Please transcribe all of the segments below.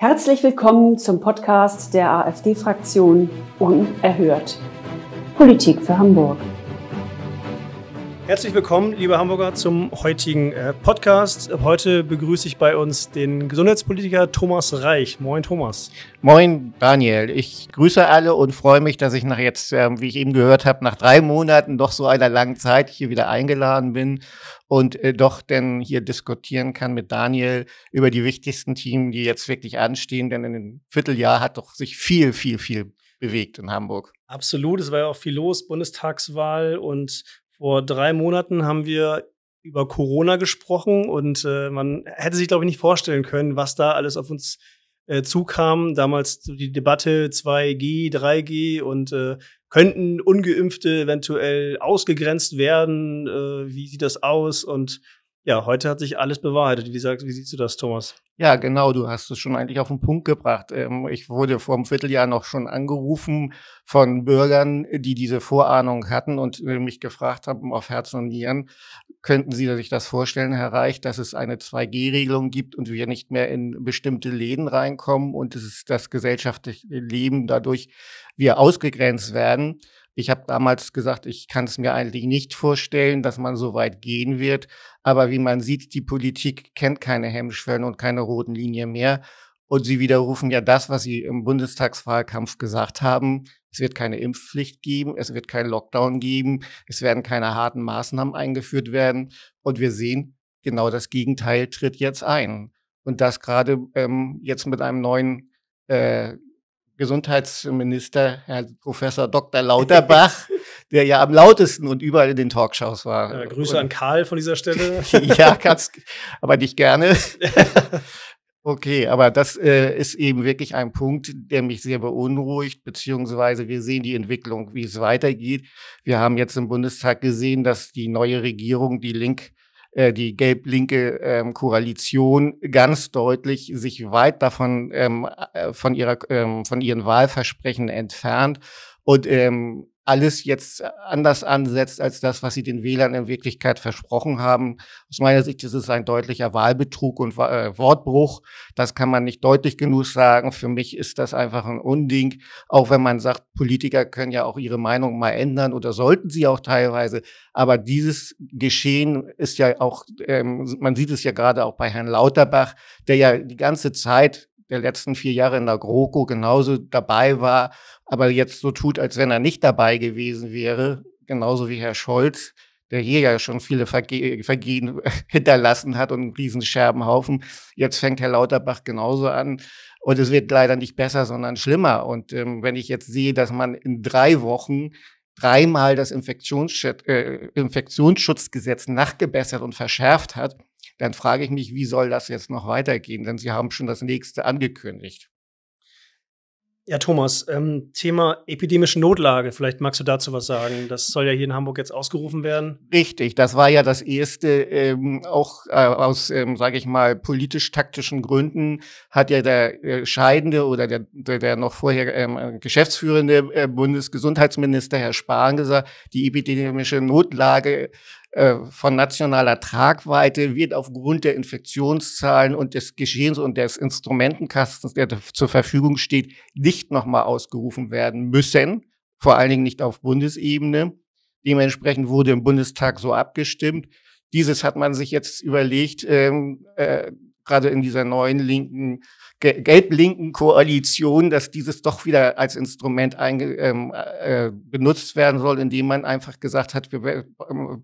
Herzlich willkommen zum Podcast der AfD-Fraktion Unerhört. Politik für Hamburg. Herzlich willkommen, liebe Hamburger, zum heutigen äh, Podcast. Heute begrüße ich bei uns den Gesundheitspolitiker Thomas Reich. Moin, Thomas. Moin, Daniel. Ich grüße alle und freue mich, dass ich nach jetzt, äh, wie ich eben gehört habe, nach drei Monaten doch so einer langen Zeit hier wieder eingeladen bin und äh, doch denn hier diskutieren kann mit Daniel über die wichtigsten Themen, die jetzt wirklich anstehen. Denn in einem Vierteljahr hat doch sich viel, viel, viel bewegt in Hamburg. Absolut, es war ja auch viel los, Bundestagswahl und vor drei Monaten haben wir über Corona gesprochen und äh, man hätte sich, glaube ich, nicht vorstellen können, was da alles auf uns äh, zukam. Damals die Debatte 2G, 3G und äh, könnten ungeimpfte eventuell ausgegrenzt werden? Äh, wie sieht das aus? Und ja, heute hat sich alles bewahrheitet. Wie, sagst, wie siehst du das, Thomas? Ja, genau, du hast es schon eigentlich auf den Punkt gebracht. Ähm, ich wurde vor einem Vierteljahr noch schon angerufen von Bürgern, die diese Vorahnung hatten und äh, mich gefragt haben auf Herz und Nieren, könnten Sie sich das vorstellen, Herr Reich, dass es eine 2G-Regelung gibt und wir nicht mehr in bestimmte Läden reinkommen und es ist das gesellschaftliche Leben dadurch wir ausgegrenzt werden. Ich habe damals gesagt, ich kann es mir eigentlich nicht vorstellen, dass man so weit gehen wird. Aber wie man sieht, die Politik kennt keine Hemmschwellen und keine roten Linien mehr. Und sie widerrufen ja das, was sie im Bundestagswahlkampf gesagt haben. Es wird keine Impfpflicht geben, es wird keinen Lockdown geben, es werden keine harten Maßnahmen eingeführt werden. Und wir sehen, genau das Gegenteil tritt jetzt ein. Und das gerade ähm, jetzt mit einem neuen äh, Gesundheitsminister, Herr Professor Dr. Lauterbach, der ja am lautesten und überall in den Talkshows war. Ja, Grüße und, an Karl von dieser Stelle. ja, kannst, aber nicht gerne. Okay, aber das äh, ist eben wirklich ein Punkt, der mich sehr beunruhigt, beziehungsweise wir sehen die Entwicklung, wie es weitergeht. Wir haben jetzt im Bundestag gesehen, dass die neue Regierung, die Link, äh, die gelb-linke ähm, Koalition ganz deutlich sich weit davon ähm, äh, von ihrer ähm, von ihren Wahlversprechen entfernt und ähm, alles jetzt anders ansetzt als das, was sie den Wählern in Wirklichkeit versprochen haben. Aus meiner Sicht ist es ein deutlicher Wahlbetrug und äh, Wortbruch. Das kann man nicht deutlich genug sagen. Für mich ist das einfach ein Unding. Auch wenn man sagt, Politiker können ja auch ihre Meinung mal ändern oder sollten sie auch teilweise. Aber dieses Geschehen ist ja auch, ähm, man sieht es ja gerade auch bei Herrn Lauterbach, der ja die ganze Zeit der letzten vier Jahre in der GroKo genauso dabei war, aber jetzt so tut, als wenn er nicht dabei gewesen wäre, genauso wie Herr Scholz, der hier ja schon viele Verge Vergehen hinterlassen hat und einen riesen Scherbenhaufen. Jetzt fängt Herr Lauterbach genauso an. Und es wird leider nicht besser, sondern schlimmer. Und ähm, wenn ich jetzt sehe, dass man in drei Wochen dreimal das Infektionsschutz, äh, Infektionsschutzgesetz nachgebessert und verschärft hat, dann frage ich mich, wie soll das jetzt noch weitergehen? Denn Sie haben schon das nächste angekündigt. Ja, Thomas, ähm, Thema epidemische Notlage. Vielleicht magst du dazu was sagen. Das soll ja hier in Hamburg jetzt ausgerufen werden. Richtig, das war ja das erste, ähm, auch äh, aus, ähm, sage ich mal, politisch-taktischen Gründen hat ja der äh, scheidende oder der, der, der noch vorher ähm, geschäftsführende äh, Bundesgesundheitsminister Herr Spahn gesagt, die epidemische Notlage äh, von nationaler Tragweite wird aufgrund der Infektionszahlen und des Geschehens und des Instrumentenkastens, der zur Verfügung steht, nicht nochmal ausgerufen werden müssen, vor allen Dingen nicht auf Bundesebene. Dementsprechend wurde im Bundestag so abgestimmt. Dieses hat man sich jetzt überlegt, ähm, äh, gerade in dieser neuen linken gelb-linken Koalition, dass dieses doch wieder als Instrument einge, ähm, äh, benutzt werden soll, indem man einfach gesagt hat, wir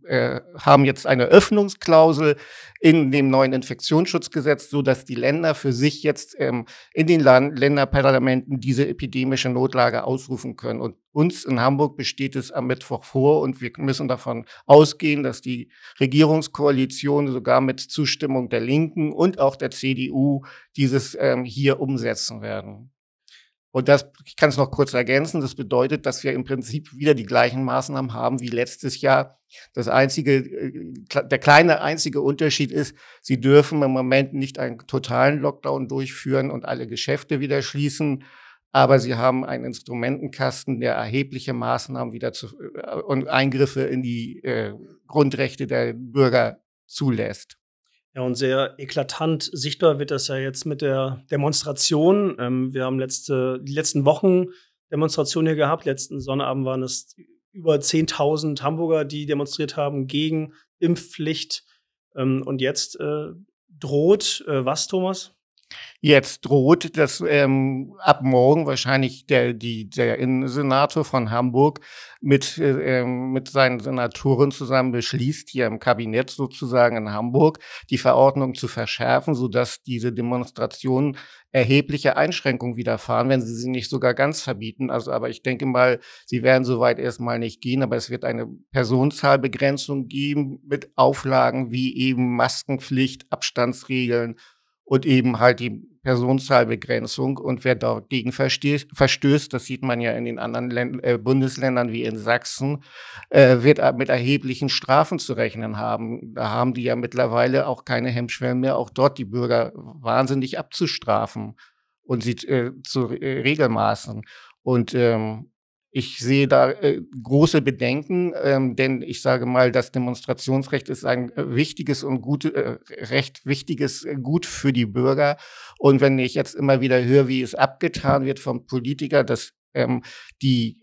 äh, haben jetzt eine Öffnungsklausel in dem neuen Infektionsschutzgesetz, so dass die Länder für sich jetzt ähm, in den Land Länderparlamenten diese epidemische Notlage ausrufen können. Und uns in Hamburg besteht es am Mittwoch vor und wir müssen davon ausgehen, dass die Regierungskoalition sogar mit Zustimmung der Linken und auch der CDU dieses ähm, hier umsetzen werden. Und das, ich kann es noch kurz ergänzen, das bedeutet, dass wir im Prinzip wieder die gleichen Maßnahmen haben wie letztes Jahr. Das einzige, äh, der kleine einzige Unterschied ist, sie dürfen im Moment nicht einen totalen Lockdown durchführen und alle Geschäfte wieder schließen, aber sie haben einen Instrumentenkasten, der erhebliche Maßnahmen wieder zu, äh, und Eingriffe in die äh, Grundrechte der Bürger zulässt. Ja, und sehr eklatant sichtbar wird das ja jetzt mit der Demonstration. Ähm, wir haben letzte, die letzten Wochen Demonstrationen hier gehabt. Letzten Sonnabend waren es über 10.000 Hamburger, die demonstriert haben gegen Impfpflicht. Ähm, und jetzt äh, droht äh, was, Thomas? Jetzt droht, dass ähm, ab morgen wahrscheinlich der, die, der Innensenator von Hamburg mit, äh, ähm, mit seinen Senatoren zusammen beschließt, hier im Kabinett sozusagen in Hamburg, die Verordnung zu verschärfen, sodass diese Demonstrationen erhebliche Einschränkungen widerfahren, wenn sie sie nicht sogar ganz verbieten. Also, aber ich denke mal, sie werden soweit erstmal nicht gehen, aber es wird eine Personenzahlbegrenzung geben mit Auflagen wie eben Maskenpflicht, Abstandsregeln und eben halt die Personenzahlbegrenzung. Und wer dagegen verstößt, das sieht man ja in den anderen Länd äh, Bundesländern wie in Sachsen, äh, wird mit erheblichen Strafen zu rechnen haben. Da haben die ja mittlerweile auch keine Hemmschwellen mehr, auch dort die Bürger wahnsinnig abzustrafen und sie äh, zu Regelmaßen. Und ähm, ich sehe da äh, große Bedenken, ähm, denn ich sage mal, das Demonstrationsrecht ist ein äh, wichtiges und gut, äh, recht wichtiges äh, Gut für die Bürger. Und wenn ich jetzt immer wieder höre, wie es abgetan wird vom Politiker, dass ähm, die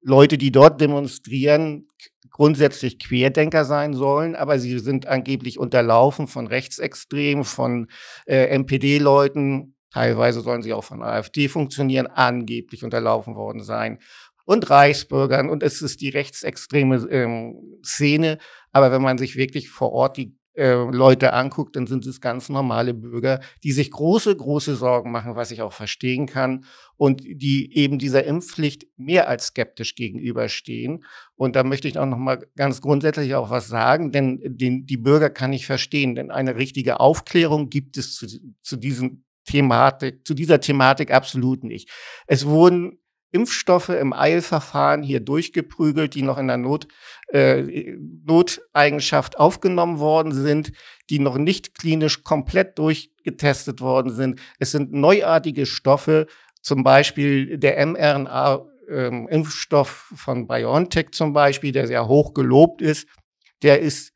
Leute, die dort demonstrieren, grundsätzlich Querdenker sein sollen, aber sie sind angeblich unterlaufen von Rechtsextremen, von äh, NPD-Leuten, Teilweise sollen sie auch von AfD funktionieren, angeblich unterlaufen worden sein und Reichsbürgern und es ist die rechtsextreme ähm, Szene. Aber wenn man sich wirklich vor Ort die äh, Leute anguckt, dann sind es ganz normale Bürger, die sich große, große Sorgen machen, was ich auch verstehen kann und die eben dieser Impfpflicht mehr als skeptisch gegenüberstehen. Und da möchte ich auch noch mal ganz grundsätzlich auch was sagen, denn den, die Bürger kann ich verstehen, denn eine richtige Aufklärung gibt es zu, zu diesem Thematik, zu dieser Thematik absolut nicht. Es wurden Impfstoffe im Eilverfahren hier durchgeprügelt, die noch in der Not, äh, Noteigenschaft aufgenommen worden sind, die noch nicht klinisch komplett durchgetestet worden sind. Es sind neuartige Stoffe, zum Beispiel der mRNA-Impfstoff ähm, von BioNTech zum Beispiel, der sehr hoch gelobt ist. Der ist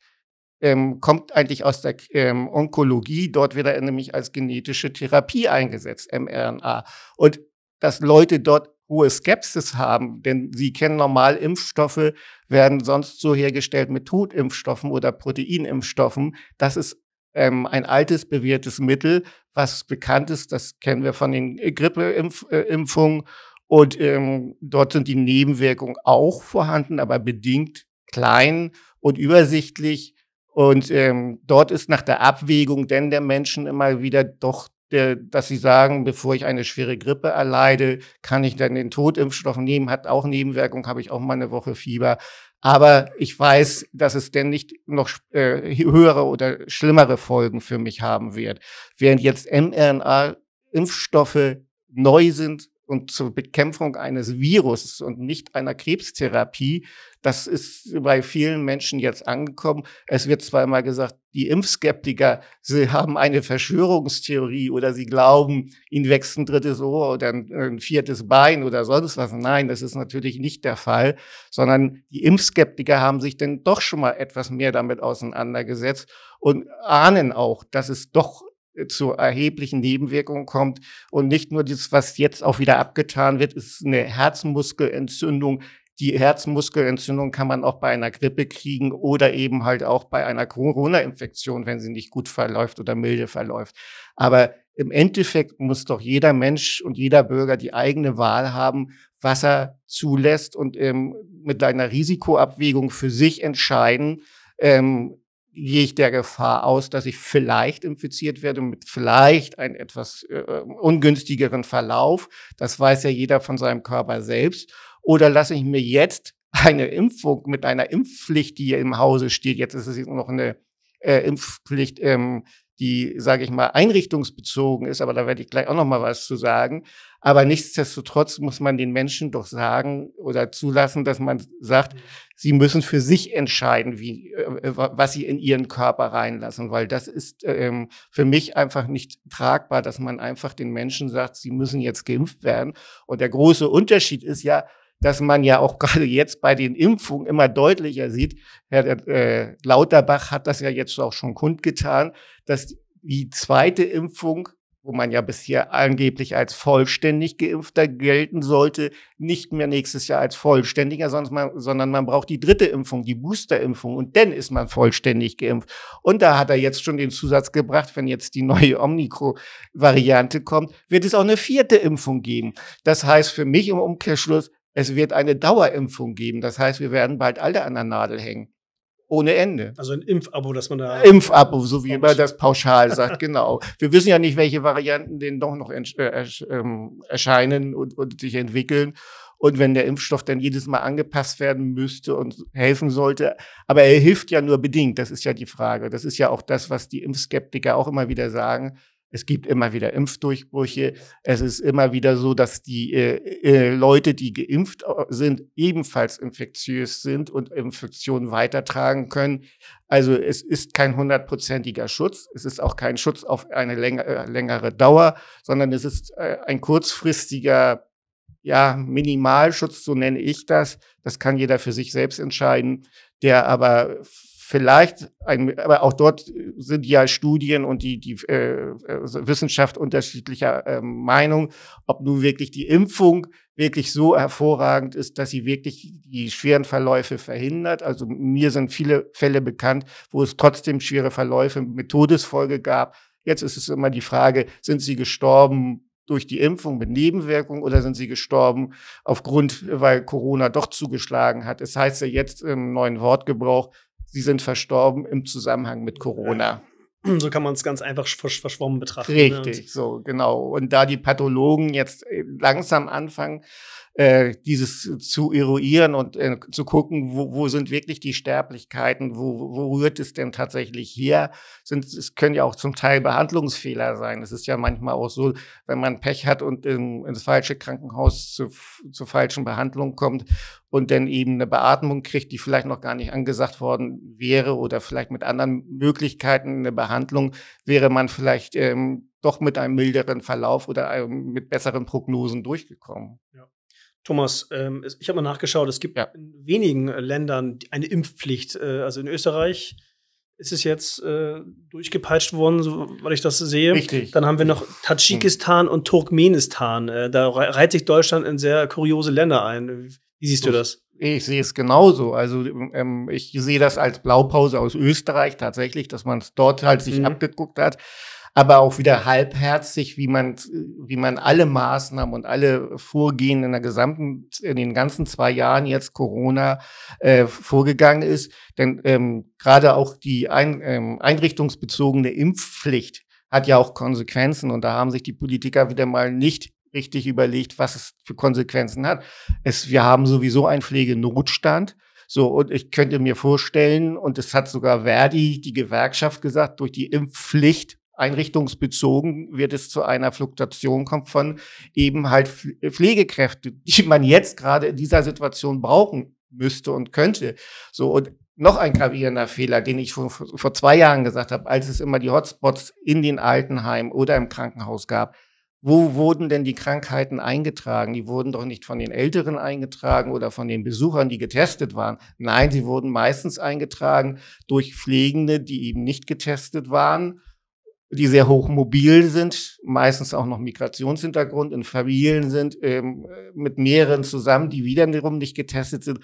ähm, kommt eigentlich aus der ähm, Onkologie. Dort wird er nämlich als genetische Therapie eingesetzt, mRNA. Und dass Leute dort hohe Skepsis haben, denn sie kennen normal Impfstoffe, werden sonst so hergestellt mit Totimpfstoffen oder Proteinimpfstoffen. Das ist ähm, ein altes, bewährtes Mittel, was bekannt ist. Das kennen wir von den Grippeimpfungen. Äh, und ähm, dort sind die Nebenwirkungen auch vorhanden, aber bedingt klein und übersichtlich. Und ähm, dort ist nach der Abwägung denn der Menschen immer wieder doch der, dass sie sagen, bevor ich eine schwere Grippe erleide, kann ich dann den Totimpfstoff nehmen, hat auch Nebenwirkungen, habe ich auch mal eine Woche Fieber. Aber ich weiß, dass es denn nicht noch äh, höhere oder schlimmere Folgen für mich haben wird. Während jetzt mRNA-Impfstoffe neu sind, und zur Bekämpfung eines Virus und nicht einer Krebstherapie. Das ist bei vielen Menschen jetzt angekommen. Es wird immer gesagt, die Impfskeptiker, sie haben eine Verschwörungstheorie oder sie glauben, ihnen wächst ein drittes Ohr oder ein, ein viertes Bein oder sonst was. Nein, das ist natürlich nicht der Fall, sondern die Impfskeptiker haben sich denn doch schon mal etwas mehr damit auseinandergesetzt und ahnen auch, dass es doch zu erheblichen Nebenwirkungen kommt. Und nicht nur das, was jetzt auch wieder abgetan wird, ist eine Herzmuskelentzündung. Die Herzmuskelentzündung kann man auch bei einer Grippe kriegen oder eben halt auch bei einer Corona-Infektion, wenn sie nicht gut verläuft oder milde verläuft. Aber im Endeffekt muss doch jeder Mensch und jeder Bürger die eigene Wahl haben, was er zulässt und ähm, mit einer Risikoabwägung für sich entscheiden, ähm, gehe ich der Gefahr aus, dass ich vielleicht infiziert werde mit vielleicht einen etwas äh, ungünstigeren Verlauf. Das weiß ja jeder von seinem Körper selbst. Oder lasse ich mir jetzt eine Impfung mit einer Impfpflicht, die hier im Hause steht, jetzt ist es noch eine äh, Impfpflicht, ähm, die, sage ich mal, einrichtungsbezogen ist, aber da werde ich gleich auch noch mal was zu sagen. Aber nichtsdestotrotz muss man den Menschen doch sagen oder zulassen, dass man sagt, sie müssen für sich entscheiden, wie, äh, was sie in ihren Körper reinlassen, weil das ist ähm, für mich einfach nicht tragbar, dass man einfach den Menschen sagt, sie müssen jetzt geimpft werden. Und der große Unterschied ist ja, dass man ja auch gerade jetzt bei den Impfungen immer deutlicher sieht, Herr äh, Lauterbach hat das ja jetzt auch schon kundgetan, dass die zweite Impfung wo man ja bisher angeblich als vollständig geimpfter gelten sollte, nicht mehr nächstes Jahr als vollständiger, sondern man braucht die dritte Impfung, die Boosterimpfung und dann ist man vollständig geimpft. Und da hat er jetzt schon den Zusatz gebracht, wenn jetzt die neue Omikron-Variante kommt, wird es auch eine vierte Impfung geben. Das heißt für mich im Umkehrschluss, es wird eine Dauerimpfung geben. Das heißt, wir werden bald alle an der Nadel hängen ohne Ende. Also ein Impfabo, dass man da. Impfabo, so wie man das pauschal sagt, genau. Wir wissen ja nicht, welche Varianten denen doch noch äh, ähm, erscheinen und, und sich entwickeln. Und wenn der Impfstoff dann jedes Mal angepasst werden müsste und helfen sollte, aber er hilft ja nur bedingt, das ist ja die Frage. Das ist ja auch das, was die Impfskeptiker auch immer wieder sagen. Es gibt immer wieder Impfdurchbrüche. Es ist immer wieder so, dass die äh, äh, Leute, die geimpft äh, sind, ebenfalls infektiös sind und Infektionen weitertragen können. Also es ist kein hundertprozentiger Schutz. Es ist auch kein Schutz auf eine länger, äh, längere Dauer, sondern es ist äh, ein kurzfristiger ja, Minimalschutz, so nenne ich das. Das kann jeder für sich selbst entscheiden, der aber vielleicht, ein, aber auch dort sind ja Studien und die, die äh, Wissenschaft unterschiedlicher äh, Meinung, ob nun wirklich die Impfung wirklich so hervorragend ist, dass sie wirklich die schweren Verläufe verhindert. Also mir sind viele Fälle bekannt, wo es trotzdem schwere Verläufe mit Todesfolge gab. Jetzt ist es immer die Frage, sind sie gestorben durch die Impfung mit Nebenwirkungen oder sind sie gestorben aufgrund, weil Corona doch zugeschlagen hat. Es heißt ja jetzt im neuen Wortgebrauch, sie sind verstorben im Zusammenhang mit Corona. So kann man es ganz einfach verschwommen betrachten. Ne? Richtig, ne? so genau. Und da die Pathologen jetzt äh, langsam anfangen, äh, dieses zu eruieren und äh, zu gucken, wo, wo sind wirklich die Sterblichkeiten, wo, wo rührt es denn tatsächlich her? Sind, es können ja auch zum Teil Behandlungsfehler sein. Es ist ja manchmal auch so, wenn man Pech hat und in, ins falsche Krankenhaus zu, zur falschen Behandlung kommt und dann eben eine Beatmung kriegt, die vielleicht noch gar nicht angesagt worden wäre oder vielleicht mit anderen Möglichkeiten eine Behandlung, wäre man vielleicht ähm, doch mit einem milderen Verlauf oder einem, mit besseren Prognosen durchgekommen. Ja. Thomas, ähm, ich habe mal nachgeschaut, es gibt ja. in wenigen Ländern eine Impfpflicht. Äh, also in Österreich ist es jetzt äh, durchgepeitscht worden, so, weil ich das sehe. Richtig. Dann haben wir noch Tadschikistan und Turkmenistan. Äh, da reiht sich Deutschland in sehr kuriose Länder ein. Wie siehst du das? Ich sehe es genauso. Also ähm, ich sehe das als Blaupause aus Österreich tatsächlich, dass man es dort halt sich mhm. abgeguckt hat aber auch wieder halbherzig, wie man, wie man alle Maßnahmen und alle Vorgehen in der gesamten, in den ganzen zwei Jahren jetzt Corona äh, vorgegangen ist. Denn ähm, gerade auch die ein, ähm, einrichtungsbezogene Impfpflicht hat ja auch Konsequenzen und da haben sich die Politiker wieder mal nicht richtig überlegt, was es für Konsequenzen hat. Es, wir haben sowieso einen Pflegenotstand. So, und ich könnte mir vorstellen, und es hat sogar Verdi, die Gewerkschaft gesagt, durch die Impfpflicht einrichtungsbezogen wird es zu einer Fluktuation kommen von eben halt Pflegekräfte, die man jetzt gerade in dieser Situation brauchen müsste und könnte. So, und noch ein gravierender Fehler, den ich vor, vor zwei Jahren gesagt habe, als es immer die Hotspots in den Altenheimen oder im Krankenhaus gab. Wo wurden denn die Krankheiten eingetragen? Die wurden doch nicht von den Älteren eingetragen oder von den Besuchern, die getestet waren. Nein, sie wurden meistens eingetragen durch Pflegende, die eben nicht getestet waren die sehr hoch mobil sind, meistens auch noch Migrationshintergrund in Familien sind, ähm, mit mehreren zusammen, die wiederum nicht getestet sind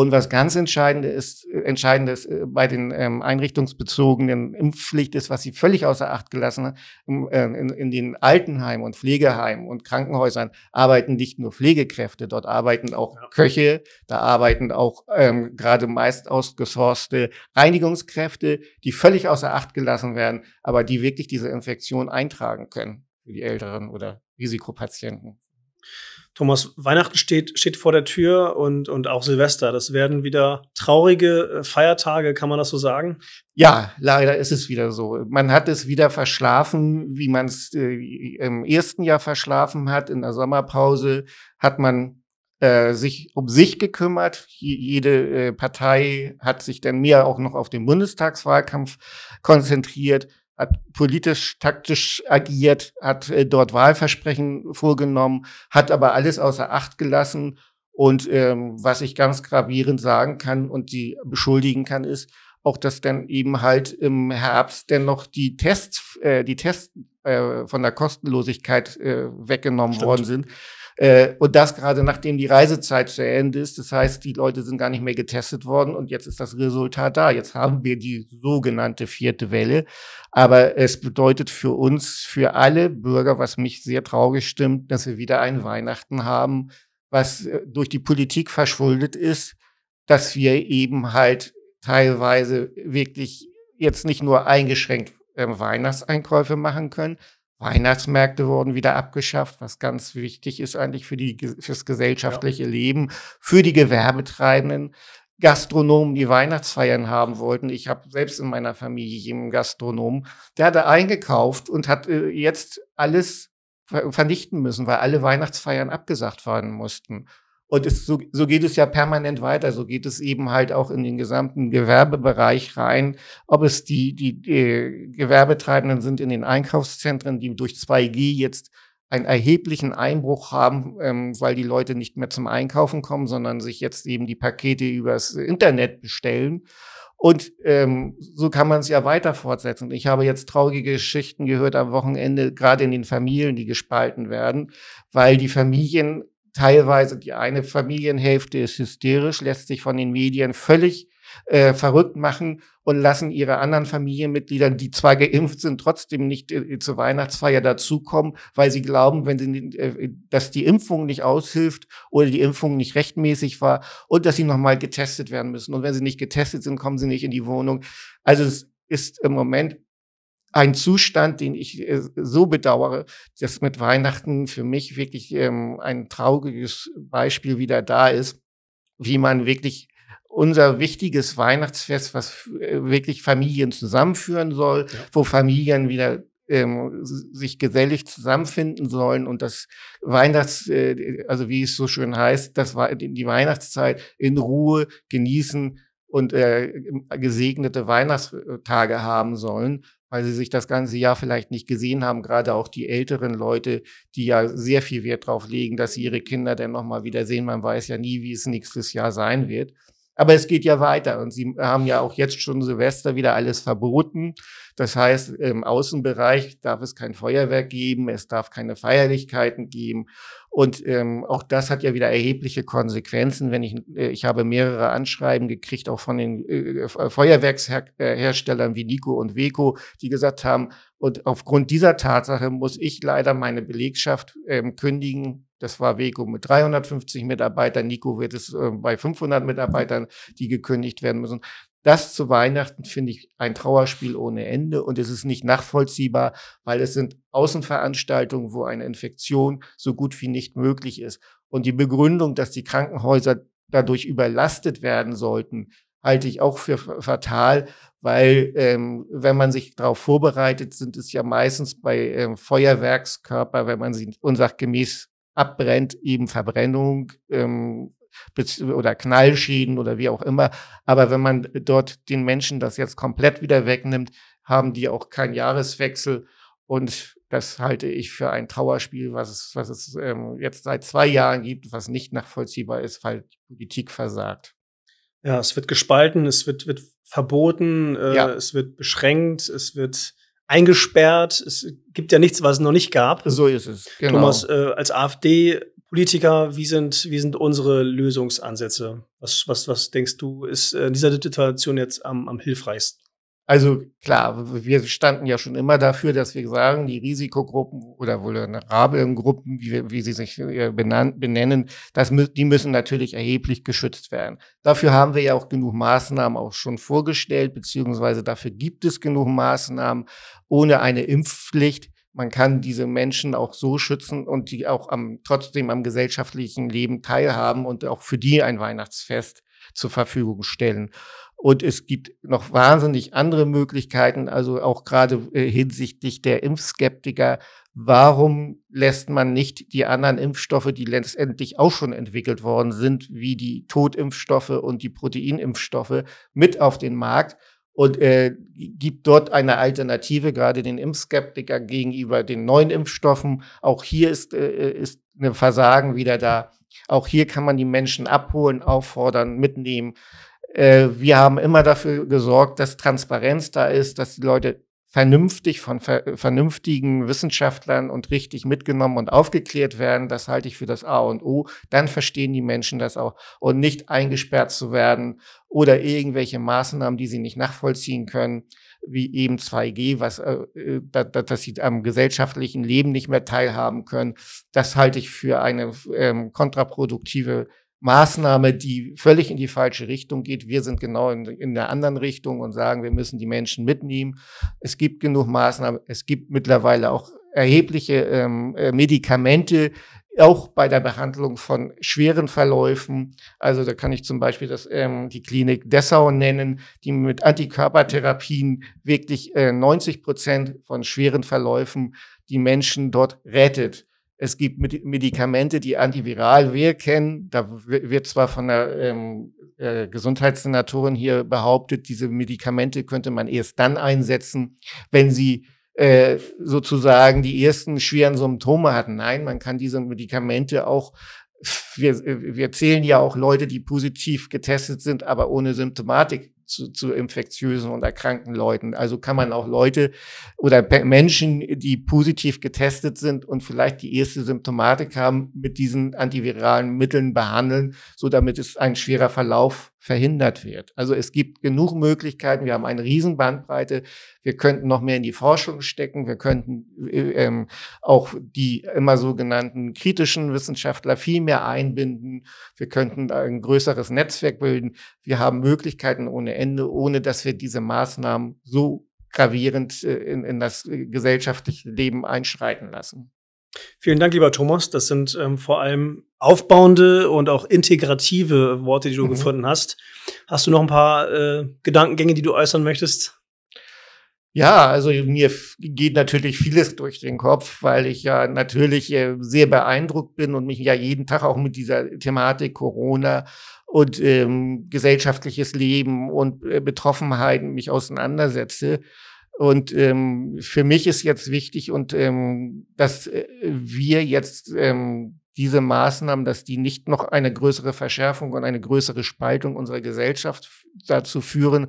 und was ganz entscheidend ist, äh, entscheidendes äh, bei den ähm, einrichtungsbezogenen Impfpflicht ist, was sie völlig außer Acht gelassen hat, in, äh, in, in den Altenheimen und Pflegeheimen und Krankenhäusern arbeiten nicht nur Pflegekräfte, dort arbeiten auch. Köche, da arbeiten auch ähm, gerade meist ausgesourcete Reinigungskräfte, die völlig außer Acht gelassen werden, aber die wirklich diese Infektion eintragen können für die Älteren oder Risikopatienten. Thomas, Weihnachten steht, steht vor der Tür und, und auch Silvester. Das werden wieder traurige äh, Feiertage, kann man das so sagen? Ja, leider ist es wieder so. Man hat es wieder verschlafen, wie man es äh, im ersten Jahr verschlafen hat. In der Sommerpause hat man äh, sich um sich gekümmert. Jede äh, Partei hat sich dann mehr auch noch auf den Bundestagswahlkampf konzentriert hat politisch, taktisch agiert, hat äh, dort Wahlversprechen vorgenommen, hat aber alles außer Acht gelassen Und ähm, was ich ganz gravierend sagen kann und die beschuldigen kann, ist auch, dass dann eben halt im Herbst dennoch die Tests, äh, die Tests äh, von der Kostenlosigkeit äh, weggenommen Stimmt. worden sind. Äh, und das gerade nachdem die Reisezeit zu Ende ist. Das heißt, die Leute sind gar nicht mehr getestet worden und jetzt ist das Resultat da. Jetzt haben wir die sogenannte vierte Welle. Aber es bedeutet für uns, für alle Bürger, was mich sehr traurig stimmt, dass wir wieder ein Weihnachten haben, was äh, durch die Politik verschuldet ist, dass wir eben halt teilweise wirklich jetzt nicht nur eingeschränkt äh, Weihnachtseinkäufe machen können, Weihnachtsmärkte wurden wieder abgeschafft, was ganz wichtig ist eigentlich für die, fürs gesellschaftliche ja. Leben, für die Gewerbetreibenden. Gastronomen, die Weihnachtsfeiern haben wollten. Ich habe selbst in meiner Familie jemanden Gastronom, der hatte eingekauft und hat äh, jetzt alles vernichten müssen, weil alle Weihnachtsfeiern abgesagt werden mussten. Und es, so, so geht es ja permanent weiter. So geht es eben halt auch in den gesamten Gewerbebereich rein. Ob es die, die, die Gewerbetreibenden sind in den Einkaufszentren, die durch 2G jetzt einen erheblichen Einbruch haben, ähm, weil die Leute nicht mehr zum Einkaufen kommen, sondern sich jetzt eben die Pakete übers Internet bestellen. Und ähm, so kann man es ja weiter fortsetzen. Ich habe jetzt traurige Geschichten gehört am Wochenende, gerade in den Familien, die gespalten werden, weil die Familien teilweise die eine Familienhälfte ist hysterisch, lässt sich von den Medien völlig äh, verrückt machen und lassen ihre anderen Familienmitglieder, die zwar geimpft sind, trotzdem nicht äh, zur Weihnachtsfeier dazukommen, weil sie glauben, wenn sie, äh, dass die Impfung nicht aushilft oder die Impfung nicht rechtmäßig war und dass sie nochmal getestet werden müssen. Und wenn sie nicht getestet sind, kommen sie nicht in die Wohnung. Also es ist im Moment ein Zustand, den ich äh, so bedauere, dass mit Weihnachten für mich wirklich ähm, ein trauriges Beispiel wieder da ist, wie man wirklich unser wichtiges Weihnachtsfest, was äh, wirklich Familien zusammenführen soll, ja. wo Familien wieder ähm, sich gesellig zusammenfinden sollen und das Weihnachts, äh, also wie es so schön heißt, das war die Weihnachtszeit in Ruhe genießen und äh, gesegnete Weihnachtstage haben sollen weil sie sich das ganze Jahr vielleicht nicht gesehen haben, gerade auch die älteren Leute, die ja sehr viel Wert drauf legen, dass sie ihre Kinder dann nochmal wieder sehen. Man weiß ja nie, wie es nächstes Jahr sein wird. Aber es geht ja weiter und sie haben ja auch jetzt schon Silvester wieder alles verboten. Das heißt, im Außenbereich darf es kein Feuerwerk geben, es darf keine Feierlichkeiten geben. Und ähm, auch das hat ja wieder erhebliche Konsequenzen. Wenn ich, äh, ich habe mehrere Anschreiben gekriegt, auch von den äh, Feuerwerksherstellern wie Nico und Weco, die gesagt haben, und aufgrund dieser Tatsache muss ich leider meine Belegschaft ähm, kündigen. Das war Weco mit 350 Mitarbeitern. Nico wird es äh, bei 500 Mitarbeitern, die gekündigt werden müssen. Das zu Weihnachten finde ich ein Trauerspiel ohne Ende und es ist nicht nachvollziehbar, weil es sind Außenveranstaltungen, wo eine Infektion so gut wie nicht möglich ist. Und die Begründung, dass die Krankenhäuser dadurch überlastet werden sollten, halte ich auch für fatal, weil ähm, wenn man sich darauf vorbereitet, sind es ja meistens bei ähm, Feuerwerkskörper, wenn man sie unsachgemäß abbrennt, eben Verbrennung, ähm, oder Knallschäden oder wie auch immer. Aber wenn man dort den Menschen das jetzt komplett wieder wegnimmt, haben die auch keinen Jahreswechsel. Und das halte ich für ein Trauerspiel, was es, was es ähm, jetzt seit zwei Jahren gibt, was nicht nachvollziehbar ist, weil die Politik versagt. Ja, es wird gespalten, es wird, wird verboten, äh, ja. es wird beschränkt, es wird eingesperrt. Es gibt ja nichts, was es noch nicht gab. So ist es. Genau. Thomas, äh, als AfD Politiker, wie sind, wie sind unsere Lösungsansätze? Was, was, was denkst du, ist in dieser Situation jetzt am, am hilfreichsten? Also klar, wir standen ja schon immer dafür, dass wir sagen, die Risikogruppen oder vulnerablen Gruppen, wie, wie sie sich äh, benennen, das, die müssen natürlich erheblich geschützt werden. Dafür haben wir ja auch genug Maßnahmen auch schon vorgestellt, beziehungsweise dafür gibt es genug Maßnahmen ohne eine Impfpflicht man kann diese Menschen auch so schützen und die auch am, trotzdem am gesellschaftlichen Leben teilhaben und auch für die ein Weihnachtsfest zur Verfügung stellen. Und es gibt noch wahnsinnig andere Möglichkeiten, also auch gerade äh, hinsichtlich der Impfskeptiker. Warum lässt man nicht die anderen Impfstoffe, die letztendlich auch schon entwickelt worden sind, wie die Totimpfstoffe und die Proteinimpfstoffe, mit auf den Markt? und äh, gibt dort eine Alternative, gerade den Impfskeptiker gegenüber den neuen Impfstoffen. Auch hier ist, äh, ist ein Versagen wieder da. Auch hier kann man die Menschen abholen, auffordern, mitnehmen. Äh, wir haben immer dafür gesorgt, dass Transparenz da ist, dass die Leute vernünftig von ver vernünftigen Wissenschaftlern und richtig mitgenommen und aufgeklärt werden. Das halte ich für das A und O. Dann verstehen die Menschen das auch und nicht eingesperrt zu werden oder irgendwelche Maßnahmen, die sie nicht nachvollziehen können, wie eben 2G, was, äh, äh dass sie am gesellschaftlichen Leben nicht mehr teilhaben können. Das halte ich für eine ähm, kontraproduktive Maßnahme, die völlig in die falsche Richtung geht. Wir sind genau in, in der anderen Richtung und sagen, wir müssen die Menschen mitnehmen. Es gibt genug Maßnahmen. Es gibt mittlerweile auch erhebliche ähm, äh, Medikamente, auch bei der Behandlung von schweren Verläufen. Also da kann ich zum Beispiel das, ähm, die Klinik Dessau nennen, die mit Antikörpertherapien wirklich äh, 90 Prozent von schweren Verläufen die Menschen dort rettet. Es gibt Medikamente, die antiviral wirken. Da wird zwar von der ähm, äh, Gesundheitssenatorin hier behauptet, diese Medikamente könnte man erst dann einsetzen, wenn sie äh, sozusagen die ersten schweren Symptome hatten. Nein, man kann diese Medikamente auch wir, wir zählen ja auch Leute, die positiv getestet sind, aber ohne Symptomatik zu, zu infektiösen und erkrankten Leuten. Also kann man auch Leute oder Menschen, die positiv getestet sind und vielleicht die erste Symptomatik haben, mit diesen antiviralen Mitteln behandeln, so damit es ein schwerer Verlauf verhindert wird. Also es gibt genug Möglichkeiten. Wir haben eine riesen Bandbreite. Wir könnten noch mehr in die Forschung stecken. Wir könnten äh, ähm, auch die immer sogenannten kritischen Wissenschaftler viel mehr einbinden. Wir könnten ein größeres Netzwerk bilden. Wir haben Möglichkeiten ohne Ende, ohne dass wir diese Maßnahmen so gravierend äh, in, in das gesellschaftliche Leben einschreiten lassen. Vielen Dank, lieber Thomas. Das sind ähm, vor allem aufbauende und auch integrative Worte, die du mhm. gefunden hast. Hast du noch ein paar äh, Gedankengänge, die du äußern möchtest? Ja, also mir geht natürlich vieles durch den Kopf, weil ich ja natürlich äh, sehr beeindruckt bin und mich ja jeden Tag auch mit dieser Thematik Corona und ähm, gesellschaftliches Leben und äh, Betroffenheiten mich auseinandersetze. Und ähm, für mich ist jetzt wichtig und ähm, dass äh, wir jetzt ähm, diese Maßnahmen, dass die nicht noch eine größere Verschärfung und eine größere Spaltung unserer Gesellschaft dazu führen,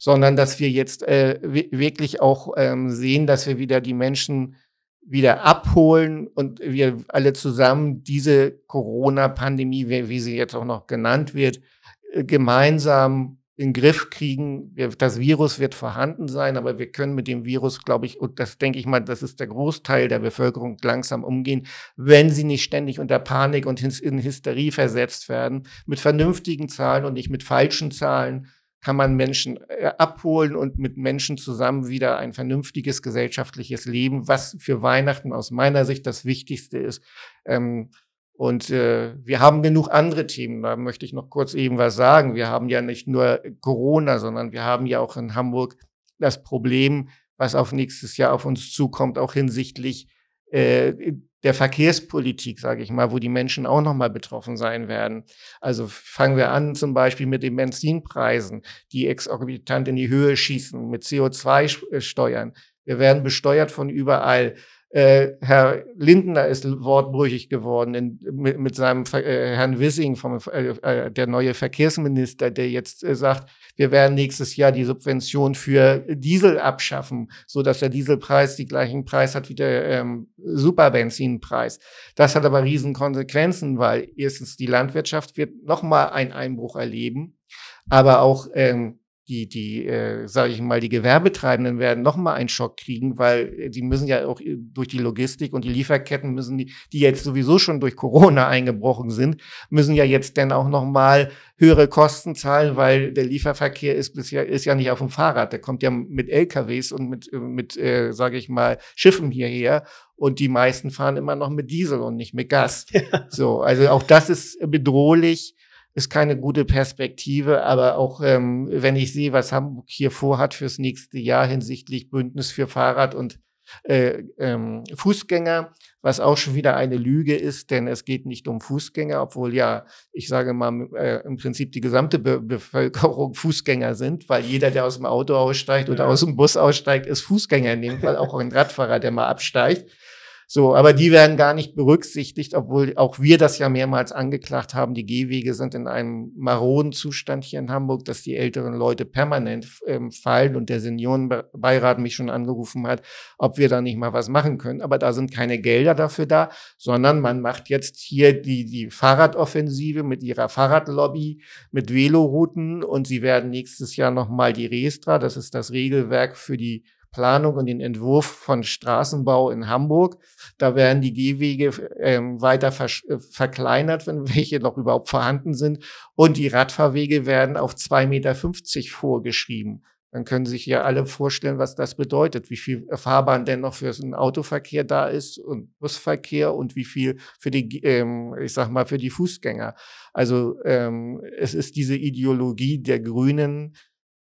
sondern dass wir jetzt äh, wirklich auch ähm, sehen, dass wir wieder die Menschen wieder abholen und wir alle zusammen diese Corona-Pandemie, wie, wie sie jetzt auch noch genannt wird, äh, gemeinsam in Griff kriegen. Das Virus wird vorhanden sein, aber wir können mit dem Virus, glaube ich, und das denke ich mal, das ist der Großteil der Bevölkerung, langsam umgehen, wenn sie nicht ständig unter Panik und in Hysterie versetzt werden. Mit vernünftigen Zahlen und nicht mit falschen Zahlen kann man Menschen äh, abholen und mit Menschen zusammen wieder ein vernünftiges gesellschaftliches Leben, was für Weihnachten aus meiner Sicht das Wichtigste ist, ähm, und äh, wir haben genug andere Themen. Da möchte ich noch kurz eben was sagen. Wir haben ja nicht nur Corona, sondern wir haben ja auch in Hamburg das Problem, was auf nächstes Jahr auf uns zukommt, auch hinsichtlich äh, der Verkehrspolitik, sage ich mal, wo die Menschen auch nochmal betroffen sein werden. Also fangen wir an zum Beispiel mit den Benzinpreisen, die exorbitant in die Höhe schießen, mit CO2-Steuern. Wir werden besteuert von überall. Äh, Herr Lindner ist wortbrüchig geworden in, mit, mit seinem äh, Herrn Wissing, vom, äh, äh, der neue Verkehrsminister, der jetzt äh, sagt, wir werden nächstes Jahr die Subvention für Diesel abschaffen, so dass der Dieselpreis die gleichen Preis hat wie der ähm, Superbenzinpreis. Das hat aber riesen Konsequenzen, weil erstens die Landwirtschaft wird nochmal einen Einbruch erleben, aber auch ähm, die, die, äh, sage ich mal, die Gewerbetreibenden werden noch mal einen Schock kriegen, weil äh, die müssen ja auch äh, durch die Logistik und die Lieferketten müssen die, die jetzt sowieso schon durch Corona eingebrochen sind, müssen ja jetzt dann auch noch mal höhere Kosten zahlen, weil der Lieferverkehr ist bisher ist ja nicht auf dem Fahrrad, der kommt ja mit LKWs und mit, äh, mit, äh, sage ich mal, Schiffen hierher und die meisten fahren immer noch mit Diesel und nicht mit Gas. Ja. So, also auch das ist bedrohlich ist keine gute Perspektive, aber auch ähm, wenn ich sehe, was Hamburg hier vorhat fürs nächste Jahr hinsichtlich Bündnis für Fahrrad und äh, ähm, Fußgänger, was auch schon wieder eine Lüge ist, denn es geht nicht um Fußgänger, obwohl ja, ich sage mal, äh, im Prinzip die gesamte Be Bevölkerung Fußgänger sind, weil jeder, der aus dem Auto aussteigt oder ja. aus dem Bus aussteigt, ist Fußgänger in dem Fall, auch ein Radfahrer, der mal absteigt. So, aber die werden gar nicht berücksichtigt, obwohl auch wir das ja mehrmals angeklagt haben. Die Gehwege sind in einem maroden Zustand hier in Hamburg, dass die älteren Leute permanent ähm, fallen und der Seniorenbeirat mich schon angerufen hat, ob wir da nicht mal was machen können. Aber da sind keine Gelder dafür da, sondern man macht jetzt hier die, die Fahrradoffensive mit ihrer Fahrradlobby, mit Velorouten und sie werden nächstes Jahr nochmal die Restra, das ist das Regelwerk für die Planung und den Entwurf von Straßenbau in Hamburg. Da werden die Gehwege ähm, weiter äh, verkleinert, wenn welche noch überhaupt vorhanden sind. Und die Radfahrwege werden auf 2,50 Meter vorgeschrieben. Dann können sich ja alle vorstellen, was das bedeutet, wie viel Fahrbahn denn noch für den Autoverkehr da ist und Busverkehr und wie viel für die, ähm, ich sag mal, für die Fußgänger. Also ähm, es ist diese Ideologie der Grünen,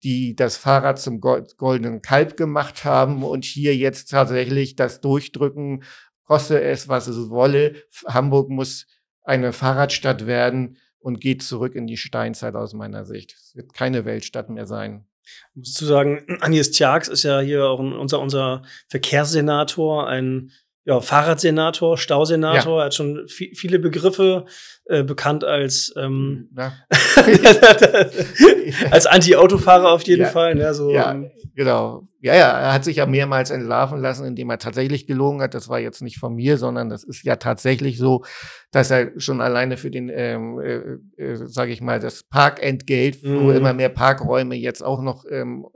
die das Fahrrad zum goldenen Kalb gemacht haben und hier jetzt tatsächlich das Durchdrücken, koste es, was es wolle. Hamburg muss eine Fahrradstadt werden und geht zurück in die Steinzeit aus meiner Sicht. Es wird keine Weltstadt mehr sein. Ich muss zu sagen, Agnes Tjax ist ja hier auch unser, unser Verkehrssenator, ein ja, Fahrradsenator, Stausenator, ja. er hat schon viele Begriffe äh, bekannt als ähm, als Anti-Autofahrer auf jeden ja. Fall. Ne, so, ja, ähm, genau. Ja, ja, er hat sich ja mehrmals entlarven lassen, indem er tatsächlich gelogen hat. Das war jetzt nicht von mir, sondern das ist ja tatsächlich so, dass er schon alleine für den, ähm, äh, äh, sage ich mal, das Parkentgelt, mhm. wo immer mehr Parkräume jetzt auch noch ähm,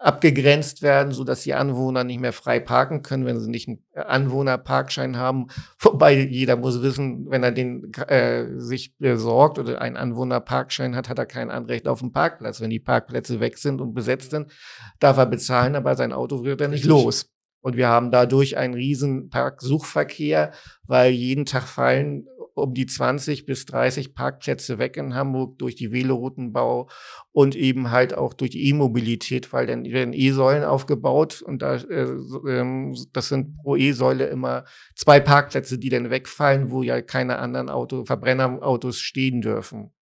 abgegrenzt werden, so dass die Anwohner nicht mehr frei parken können, wenn sie nicht einen Anwohnerparkschein haben. Wobei jeder muss wissen, wenn er den äh, sich besorgt oder einen Anwohnerparkschein hat, hat er kein Anrecht auf den Parkplatz. Wenn die Parkplätze weg sind und besetzt sind, darf er bezahlen, aber sein Auto wird er nicht los. Und wir haben dadurch einen riesen Parksuchverkehr, weil jeden Tag fallen um die 20 bis 30 Parkplätze weg in Hamburg durch die Veloroutenbau und eben halt auch durch die E-Mobilität, weil dann werden E-Säulen aufgebaut und da, äh, ähm, das sind pro E-Säule immer zwei Parkplätze, die dann wegfallen, wo ja keine anderen Auto, Verbrennerautos stehen dürfen.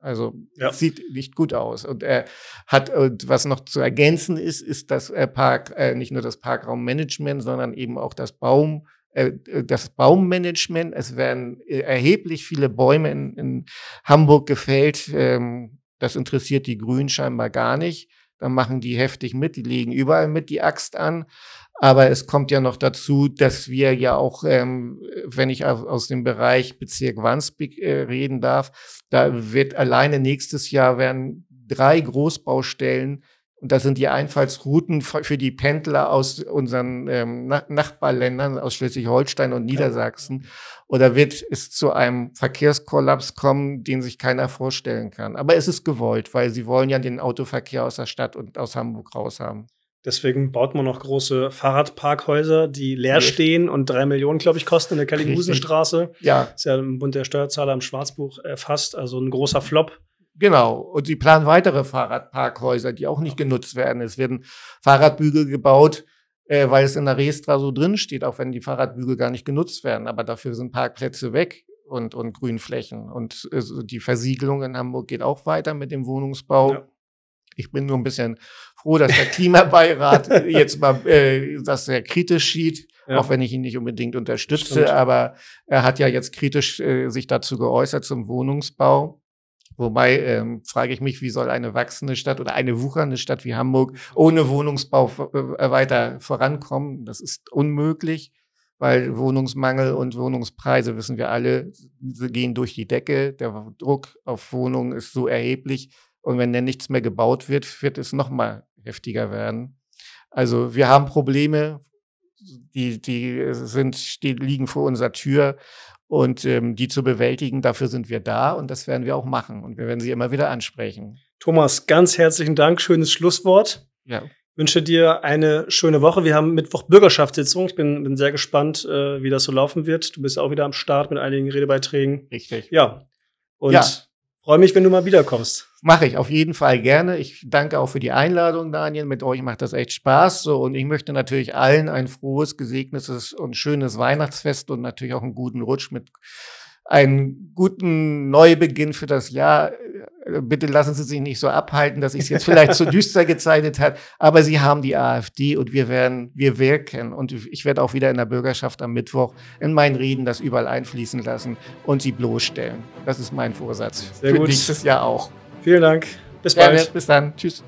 Also ja. sieht nicht gut aus. Und er hat, und was noch zu ergänzen ist, ist das Park, äh, nicht nur das Parkraummanagement, sondern eben auch das Baum, das Baummanagement. Es werden äh, erheblich viele Bäume in, in Hamburg gefällt. Ähm, das interessiert die Grünen scheinbar gar nicht. Dann machen die heftig mit, die legen überall mit die Axt an. Aber es kommt ja noch dazu, dass wir ja auch, ähm, wenn ich aus dem Bereich Bezirk Wandsbek äh, reden darf, da wird alleine nächstes Jahr werden drei Großbaustellen und das sind die Einfallsrouten für die Pendler aus unseren ähm, Nachbarländern, aus Schleswig-Holstein und Niedersachsen. Oder wird es zu einem Verkehrskollaps kommen, den sich keiner vorstellen kann? Aber es ist gewollt, weil sie wollen ja den Autoverkehr aus der Stadt und aus Hamburg raus haben. Deswegen baut man noch große Fahrradparkhäuser, die leer stehen und drei Millionen, glaube ich, kosten in der Kellinghusenstraße. Ja. Ist ja im Bund der Steuerzahler im Schwarzbuch erfasst, also ein großer Flop. Genau. Und sie planen weitere Fahrradparkhäuser, die auch nicht genutzt werden. Es werden Fahrradbügel gebaut, äh, weil es in der Restra so drin steht, auch wenn die Fahrradbügel gar nicht genutzt werden. Aber dafür sind Parkplätze weg und, und Grünflächen. Und äh, die Versiegelung in Hamburg geht auch weiter mit dem Wohnungsbau. Ja. Ich bin nur ein bisschen froh, dass der Klimabeirat jetzt mal äh, das sehr kritisch sieht, ja. auch wenn ich ihn nicht unbedingt unterstütze. Stimmt. Aber er hat ja jetzt kritisch äh, sich dazu geäußert zum Wohnungsbau. Wobei ähm, frage ich mich, wie soll eine wachsende Stadt oder eine wuchernde Stadt wie Hamburg ohne Wohnungsbau äh, weiter vorankommen? Das ist unmöglich, weil Wohnungsmangel und Wohnungspreise, wissen wir alle, gehen durch die Decke. Der Druck auf Wohnungen ist so erheblich. Und wenn dann nichts mehr gebaut wird, wird es noch mal heftiger werden. Also wir haben Probleme, die, die sind, die liegen vor unserer Tür und ähm, die zu bewältigen, dafür sind wir da und das werden wir auch machen und wir werden sie immer wieder ansprechen. Thomas, ganz herzlichen Dank, schönes Schlusswort. Ja. Ich wünsche dir eine schöne Woche. Wir haben Mittwoch Bürgerschaftssitzung. Ich bin, bin sehr gespannt, äh, wie das so laufen wird. Du bist auch wieder am Start mit einigen Redebeiträgen. Richtig. Ja. Und ja. Freue mich, wenn du mal wiederkommst. Mache ich auf jeden Fall gerne. Ich danke auch für die Einladung, Daniel. Mit euch macht das echt Spaß. So, und ich möchte natürlich allen ein frohes, gesegnetes und schönes Weihnachtsfest und natürlich auch einen guten Rutsch mit einem guten Neubeginn für das Jahr bitte lassen Sie sich nicht so abhalten, dass ich es jetzt vielleicht zu düster gezeichnet hat, aber Sie haben die AfD und wir werden, wir wirken und ich werde auch wieder in der Bürgerschaft am Mittwoch in meinen Reden das überall einfließen lassen und sie bloßstellen. Das ist mein Vorsatz. Sehr Für gut. nächstes Jahr auch. Vielen Dank. Bis bald. Bis dann. Tschüss.